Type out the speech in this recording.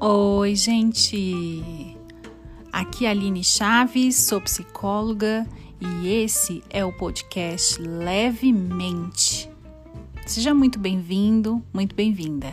Oi, gente! Aqui é a Aline Chaves, sou psicóloga e esse é o podcast Levemente. Seja muito bem-vindo, muito bem-vinda.